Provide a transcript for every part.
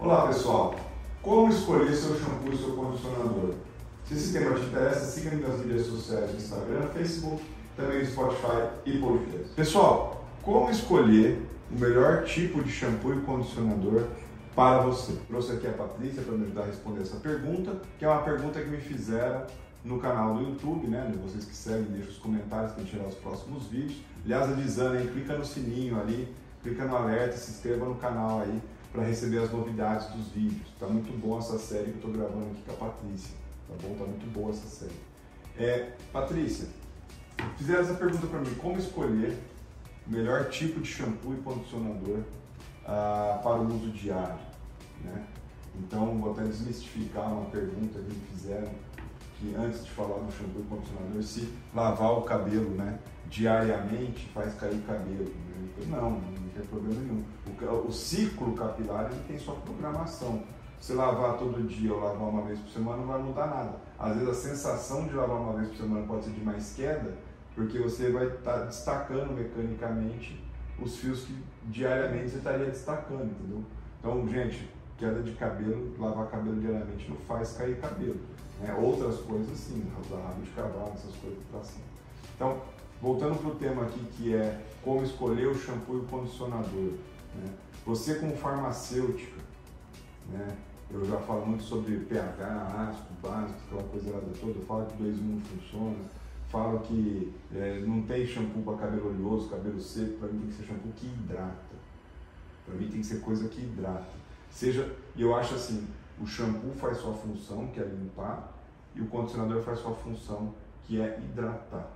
Olá pessoal, como escolher seu shampoo e seu condicionador? Se esse tema te interessa, siga-me nas mídias sociais Instagram, Facebook, também Spotify e podcast. Pessoal, como escolher o melhor tipo de shampoo e condicionador para você? Trouxe aqui a Patrícia para me ajudar a responder essa pergunta, que é uma pergunta que me fizeram no canal do YouTube, né? Vocês que seguem, deixem os comentários para tirar os próximos vídeos. Aliás, avisando aí, clica no sininho ali, clica no alerta, se inscreva no canal aí para receber as novidades dos vídeos. Tá muito bom essa série que eu estou gravando aqui com a Patrícia. Tá bom? Tá muito boa essa série. É, Patrícia, fizeram essa pergunta para mim: como escolher o melhor tipo de shampoo e condicionador ah, para o uso diário? Né? Então, vou até desmistificar uma pergunta que me fizeram que antes de falar do shampoo e condicionador, se lavar o cabelo né, diariamente faz cair cabelo. Né? Não, não tem problema nenhum. O, o, ciclo capilar ele tem sua programação. Se lavar todo dia ou lavar uma vez por semana não vai mudar nada. Às vezes a sensação de lavar uma vez por semana pode ser de mais queda, porque você vai estar tá destacando mecanicamente os fios que diariamente você estaria destacando, entendeu? Então, gente, queda de cabelo, lavar cabelo diariamente não faz cair cabelo. Né? Outras coisas sim, usar rabo de cavalo, essas coisas para cima. Então, voltando para o tema aqui que é como escolher o shampoo e o condicionador. Né? Você como farmacêutica, né? eu já falo muito sobre pH, ácido, básico, aquela coisa toda, eu falo que 2 não funciona, falo que é, não tem shampoo para cabelo oleoso, cabelo seco, para mim tem que ser shampoo que hidrata. Para mim tem que ser coisa que hidrata. Seja, eu acho assim, o shampoo faz sua função, que é limpar, e o condicionador faz sua função, que é hidratar,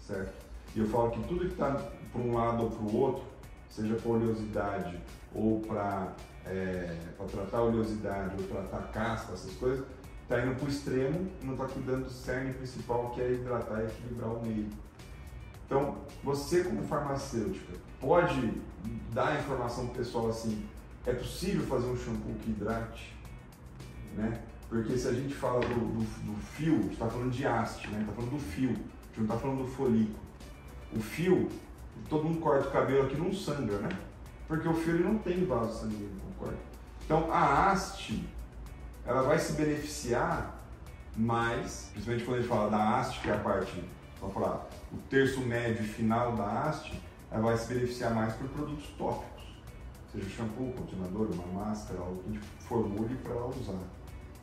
certo? E eu falo que tudo que está para um lado ou para o outro, seja para oleosidade ou para é, tratar oleosidade ou tratar casca, essas coisas, está indo para o extremo e não está cuidando do cerne principal, que é hidratar e equilibrar o meio. Então, você como farmacêutica, pode dar informação pro pessoal assim, é possível fazer um shampoo que hidrate? né? Porque se a gente fala do, do, do fio, a gente está falando de haste, né? Está falando do fio, gente não está falando do folículo. O fio, todo mundo corta o cabelo aqui não sangra, né? Porque o fio ele não tem vaso sanguíneo, concorda? Então a haste, ela vai se beneficiar mais, principalmente quando a gente fala da haste, que é a parte, vamos falar, o terço médio e final da haste, ela vai se beneficiar mais por produtos tópicos, seja shampoo, condicionador, uma máscara, algo que a gente formule para ela usar.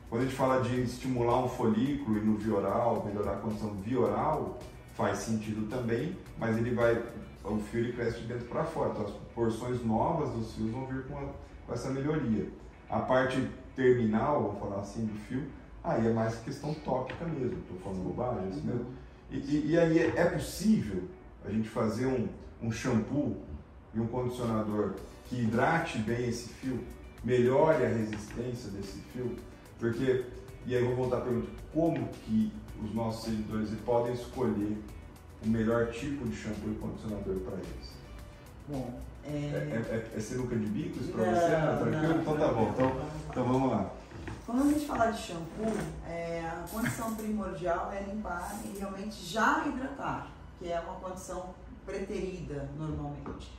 Quando a gente fala de estimular um folículo e no vioral, melhorar a condição vioral, faz sentido também, mas ele vai, o fio ele cresce de dentro para fora, então as porções novas dos fios vão vir com, a, com essa melhoria. A parte terminal, vamos falar assim, do fio, aí é mais questão tópica mesmo, estou falando bobagem, é isso mesmo. E, e, e, aí é possível a gente fazer um, um shampoo e um condicionador que hidrate bem esse fio, melhore a resistência desse fio, porque, e aí eu vou voltar à pergunta, como que os nossos seguidores podem escolher o melhor tipo de shampoo e condicionador para eles? Bom, é... É, é, é sinuca de bicos para você? Não, tranquilo? Não, então tá bom. Então, então vamos lá. Quando a gente fala de shampoo, é, a condição primordial é limpar e realmente já hidratar, que é uma condição preterida normalmente.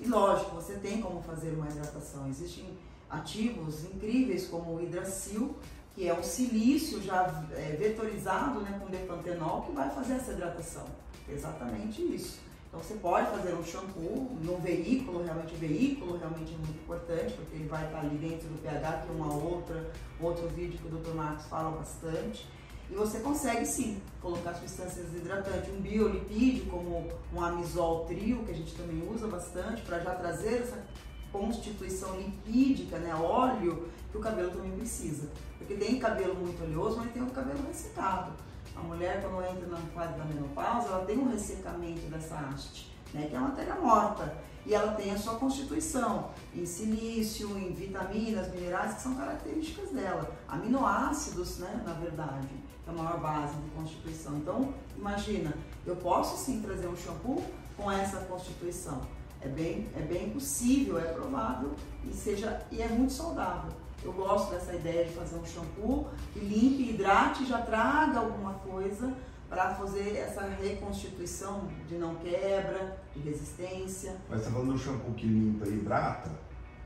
E lógico, você tem como fazer uma hidratação. Existem ativos incríveis como o hidracil, que é um silício já é, vetorizado né, com depantenol que vai fazer essa hidratação. Exatamente isso. Então você pode fazer um shampoo no veículo, realmente o veículo realmente é muito importante, porque ele vai estar ali dentro do pH, que é uma outra, outro vídeo que o Dr. Marcos fala bastante. E você consegue sim colocar substâncias hidratantes, um biolipídio como um amisol trio, que a gente também usa bastante, para já trazer essa constituição lipídica, né, óleo, que o cabelo também precisa. Porque tem cabelo muito oleoso, mas tem o cabelo ressecado. A mulher, quando entra na fase da menopausa, ela tem um ressecamento dessa haste, né, que é a matéria morta. E ela tem a sua constituição em silício, em vitaminas, minerais, que são características dela. Aminoácidos, né, na verdade, é a maior base de constituição. Então, imagina, eu posso sim trazer um shampoo com essa constituição é bem, é bem possível, é provável e seja e é muito saudável. Eu gosto dessa ideia de fazer um shampoo que limpe, hidrate, já traga alguma coisa para fazer essa reconstituição de não quebra, de resistência. Mas você está falando de um shampoo que limpa e hidrata?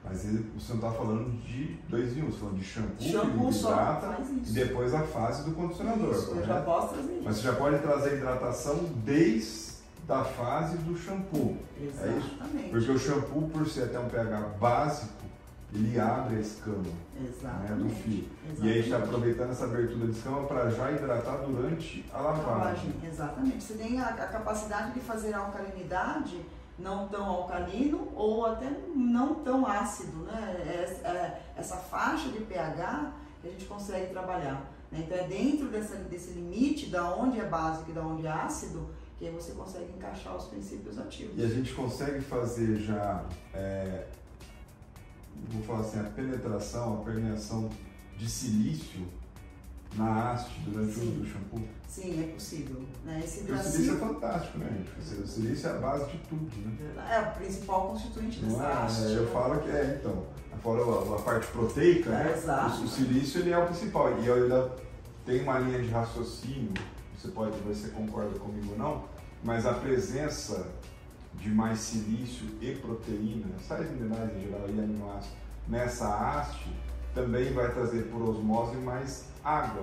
Mas ele, você não está falando de dois em um, você está falando de shampoo, Shampoo que só hidrata e depois a fase do condicionador. Isso, eu já posso trazer. Mas você já pode trazer a hidratação desde a fase do shampoo. É isso? Exatamente. Porque o shampoo, por ser até um pH básico, ele abre a escama né, Exatamente. do fio. E aí a gente está Exatamente. aproveitando essa abertura de escama para já hidratar durante a lavagem. Lavagem, exatamente. Você tem a, a capacidade de fazer a alcalinidade não tão alcalino ou até não tão ácido, né? É- é- essa faixa de pH que a gente consegue trabalhar. né? Então é dentro dessa, desse limite da onde é básico e da onde é ácido que aí você consegue encaixar os princípios ativos. E a gente consegue fazer já, é, vou falar assim, a penetração, a permeação de silício na haste durante o Sim. uso do shampoo. Sim, é possível. Né? Esse Porque o silício é fantástico, né, gente? O silício é a base de tudo, né? é o principal constituinte dessa Não é? haste. É, eu falo que é, então. Fora a, a parte proteica, É, né? exato. O, o silício ele é o principal. E ainda tenho uma linha de raciocínio, você pode ver se você concorda comigo ou não, mas a presença de mais silício e proteína, sais minerais em geral e aminoácidos, nessa haste, também vai trazer por osmose mais água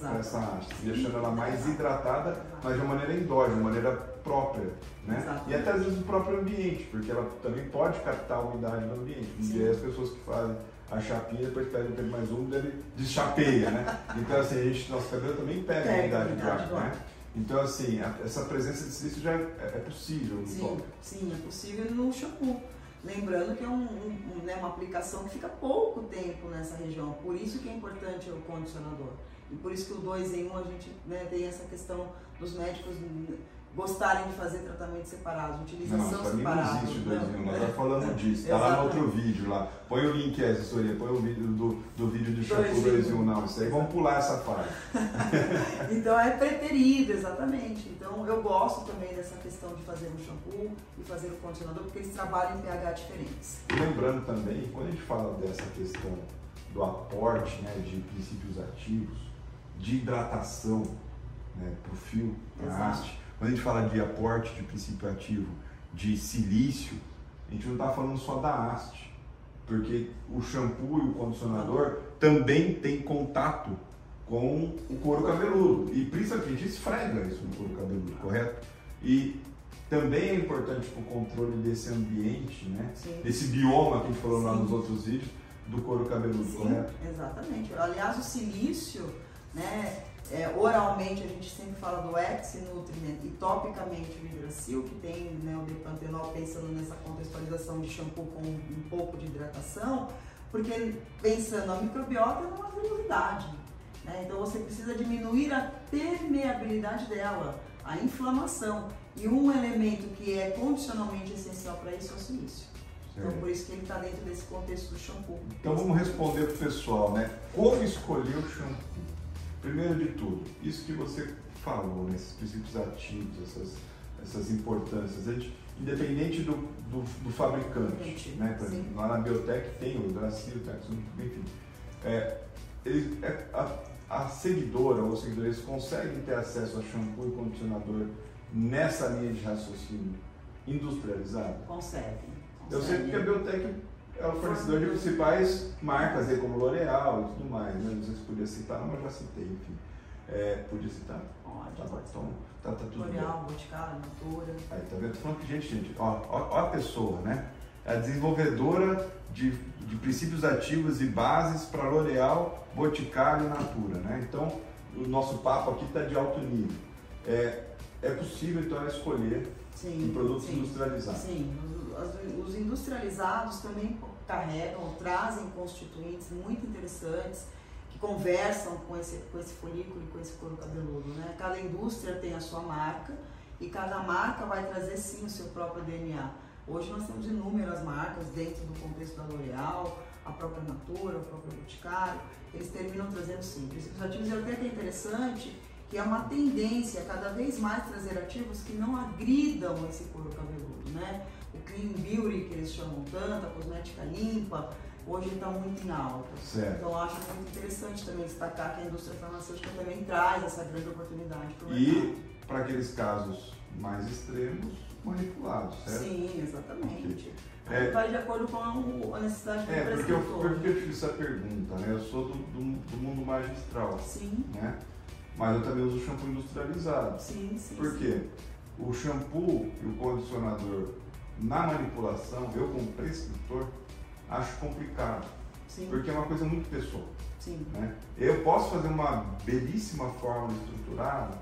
para essa haste, deixando ela mais hidratada, mas de uma maneira endógena, de uma maneira própria, né? Exatamente. E até às vezes do próprio ambiente, porque ela também pode captar a umidade do ambiente. Sim. E aí as pessoas que fazem a chapinha, depois pegam um tempo mais úmido, ele deschapeia, né? Então assim, a gente, nosso cabelo também pega a Pega umidade do ar. né? Então assim, a- essa presença de silício já é, é possível no Sim, sim, é possível no shampoo. Lembrando que é um, um- né, uma aplicação que fica pouco tempo nessa região, por isso que é importante o condicionador. E por isso que o 2 em 1 um, a gente né, tem essa questão dos médicos gostarem de fazer tratamentos separados, Não, utilização não separada. existe o né? 2 em 1, nós falando disso. Tá lá no outro vídeo lá. Põe o link aí, assessoria, põe o vídeo do, do vídeo de shampoo Dois em 2 em 1, um. não. Isso aí vamos pular essa fase. Então é preterido, exatamente. Então eu gosto também dessa questão de fazer o shampoo e fazer o condicionador, porque eles trabalham em pH diferentes. Lembrando também, quando a gente fala dessa questão do aporte né, de princípios ativos, de hidratação né, para o fio, para a haste, quando a gente fala de aporte de princípio ativo de silício, a gente não está falando só da haste, porque o shampoo e o condicionador também têm contato com o couro cabeludo e principalmente esfrega isso no couro cabeludo, correto? E também é importante para o controle desse ambiente, né? Sim. Desse bioma que a gente falou lá Sim. nos outros vídeos, do couro cabeludo, Sim, correto? exatamente. Aliás, o silício, né, é, oralmente a gente sempre fala do ex-nutriment e topicamente o hidracil, que tem né, o depantenol pensando nessa contextualização de shampoo com um pouco de hidratação, porque pensando a microbiota é uma virilidade. Né? Então você precisa diminuir a permeabilidade dela, a inflamação. E um elemento que é condicionalmente essencial para isso é o silício. Então por isso que ele está dentro desse contexto do shampoo. Então vamos responder pro pessoal, né? Como escolher o shampoo? Primeiro de tudo, isso que você falou, né? esses princípios ativos, essas, essas importâncias, independente do, do, do fabricante, né? Por exemplo, lá na Biotech tem o o enfim. É, eles, é, a, a seguidora ou os seguidores conseguem ter acesso a shampoo e condicionador nessa linha de raciocínio industrializado? Consegue. Eu sei porque a Biotech é o fornecedor de principais marcas aí, como L'Oreal e tudo mais, né? Não sei se podia citar, mas já citei, enfim. É, podia citar? Pode, Tá pode. então tá, tá tudo. L'Oreal, Boticário, Natura. Aí, tá vendo? Tô falando que, gente, gente, ó, ó, ó a pessoa, né? É a desenvolvedora de, de princípios ativos e bases para L'Oreal, Boticário e Natura, né? Então, o nosso papo aqui está de alto nível. É, é possível, então, escolher Sim. um produto sim. industrializado. Sim, os, os industrializados também carregam, trazem constituintes muito interessantes que conversam com esse, com esse folículo e com esse couro cabeludo. Né? Cada indústria tem a sua marca e cada marca vai trazer sim o seu próprio DNA. Hoje nós temos inúmeras marcas dentro do contexto da L'Oreal, a própria Natura, o próprio Boticário, eles terminam trazendo sim. Princípios ativos até que é interessante que é uma tendência cada vez mais trazer ativos que não agridam esse couro cabeludo, né? O clean beauty que eles chamam tanto, a cosmética limpa, hoje está muito em alta. Certo. Então acho muito interessante também destacar que a indústria farmacêutica também traz essa grande oportunidade para o. E para aqueles casos mais extremos, manipulados, certo? Sim, exatamente. É, vai de acordo com a necessidade do É, porque eu, porque eu fiz essa pergunta, né? Eu sou do, do, do, mundo magistral. Sim. Né? Mas eu também uso shampoo industrializado. Sim, sim. Por quê? O shampoo e o condicionador na manipulação, eu como prescritor, acho complicado. Sim. Porque é uma coisa muito pessoal. Né? Eu posso fazer uma belíssima fórmula estruturada,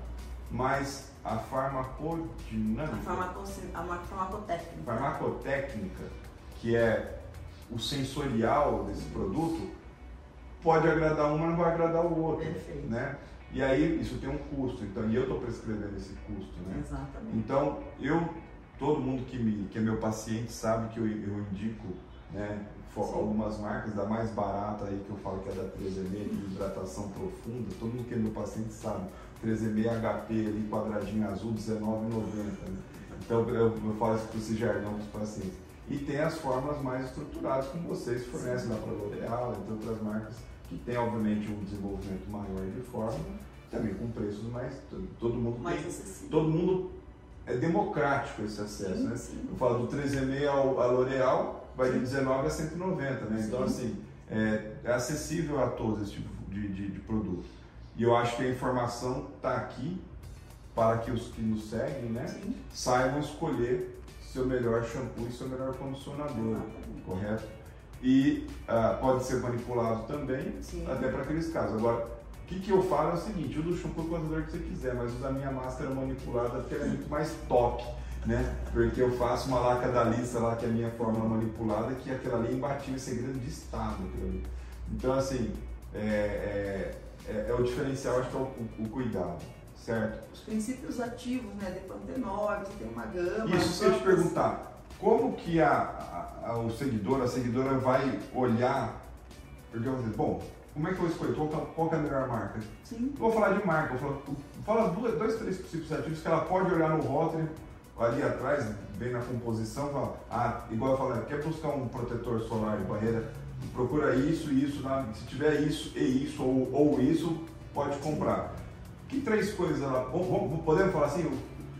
mas a farmacodinâmica, a, a farmacotécnica. farmacotécnica, que é o sensorial desse produto, pode agradar um, mas não vai agradar o outro. Perfeito. Né? E aí isso tem um custo, então, e eu estou prescrevendo esse custo. Né? Exatamente. Então, eu, todo mundo que, me, que é meu paciente sabe que eu, eu indico né, algumas marcas, da mais barata aí que eu falo que é da 3M, que é hidratação profunda, todo mundo que é meu paciente sabe, 3M HP ali, quadradinho azul, R$19,90. Né? Então eu, eu falo isso para esse jargão dos pacientes. E tem as formas mais estruturadas, como vocês fornecem lá para L'Oréal, entre outras marcas, que tem obviamente um desenvolvimento maior de forma, também com preços mais. Todo mundo mais tem. Todo mundo é democrático esse acesso, sim, né? Sim. Eu falo do 3,5 ao a L'Oréal, vai de 19 a 190, né? Então, assim, é, é, acessível a todos esse tipo de, de, de produto. E eu acho que a informação está aqui para que os que nos seguem, né? Sim. Saibam escolher seu melhor shampoo e seu melhor condicionador, correto? E uh, pode ser manipulado também, Sim. até para aqueles casos. Agora, o que, que eu falo é o seguinte, usa o shampoo o que você quiser, mas usa a minha máscara manipulada porque ela é muito mais top, né? Porque eu faço uma laca da lista lá, que é a minha fórmula manipulada, que aquela ali é imbatível, segredo de estado. Então, assim, é, é, é, é, o diferencial, acho que é o, o, o cuidado certo? Os princípios ativos, né, de pantenol, você tem uma gama. Isso, se eu te perguntar, como que a, a, a, o seguidor, a seguidora vai olhar, porque eu vou dizer, bom, como é que eu escolho? Qual, qual é a melhor marca? Sim. Vou falar de marca, vou falar, fala dois, dois, três princípios ativos que ela pode olhar no rótulo, ali atrás, bem na composição, fala, ah, igual eu falei, quer buscar um protetor solar de barreira, procura isso e isso, na, se tiver isso e isso, ou, ou isso, pode comprar. Que três coisas ela. Vamos, podemos falar assim?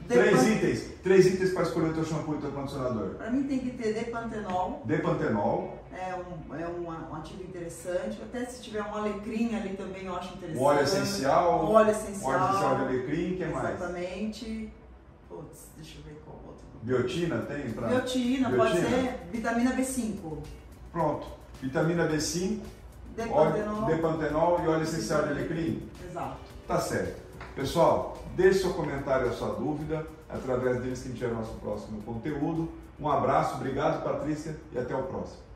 Três itens. Três itens para escolher o teu shampoo e o teu condicionador. Para mim tem que ter depantenol. Depantenol. Um, é um, um, ativo interessante. Até se tiver um alecrim ali também eu acho interessante. O óleo essencial. O óleo essencial. Óleo essencial de alecrim, que mais? Exatamente. Putz, deixa eu ver qual outro. Biotina tem? Pra... Biotina, Biotina, pode ser. Vitamina B5. Pronto. Vitamina B5. Depantenol. Depantenol e óleo essencial de alecrim. Exato. Tá certo. Pessoal, deixe seu comentário, a sua dúvida, através deles que a gente é o nosso próximo conteúdo. Um abraço, obrigado Patrícia e até o próximo.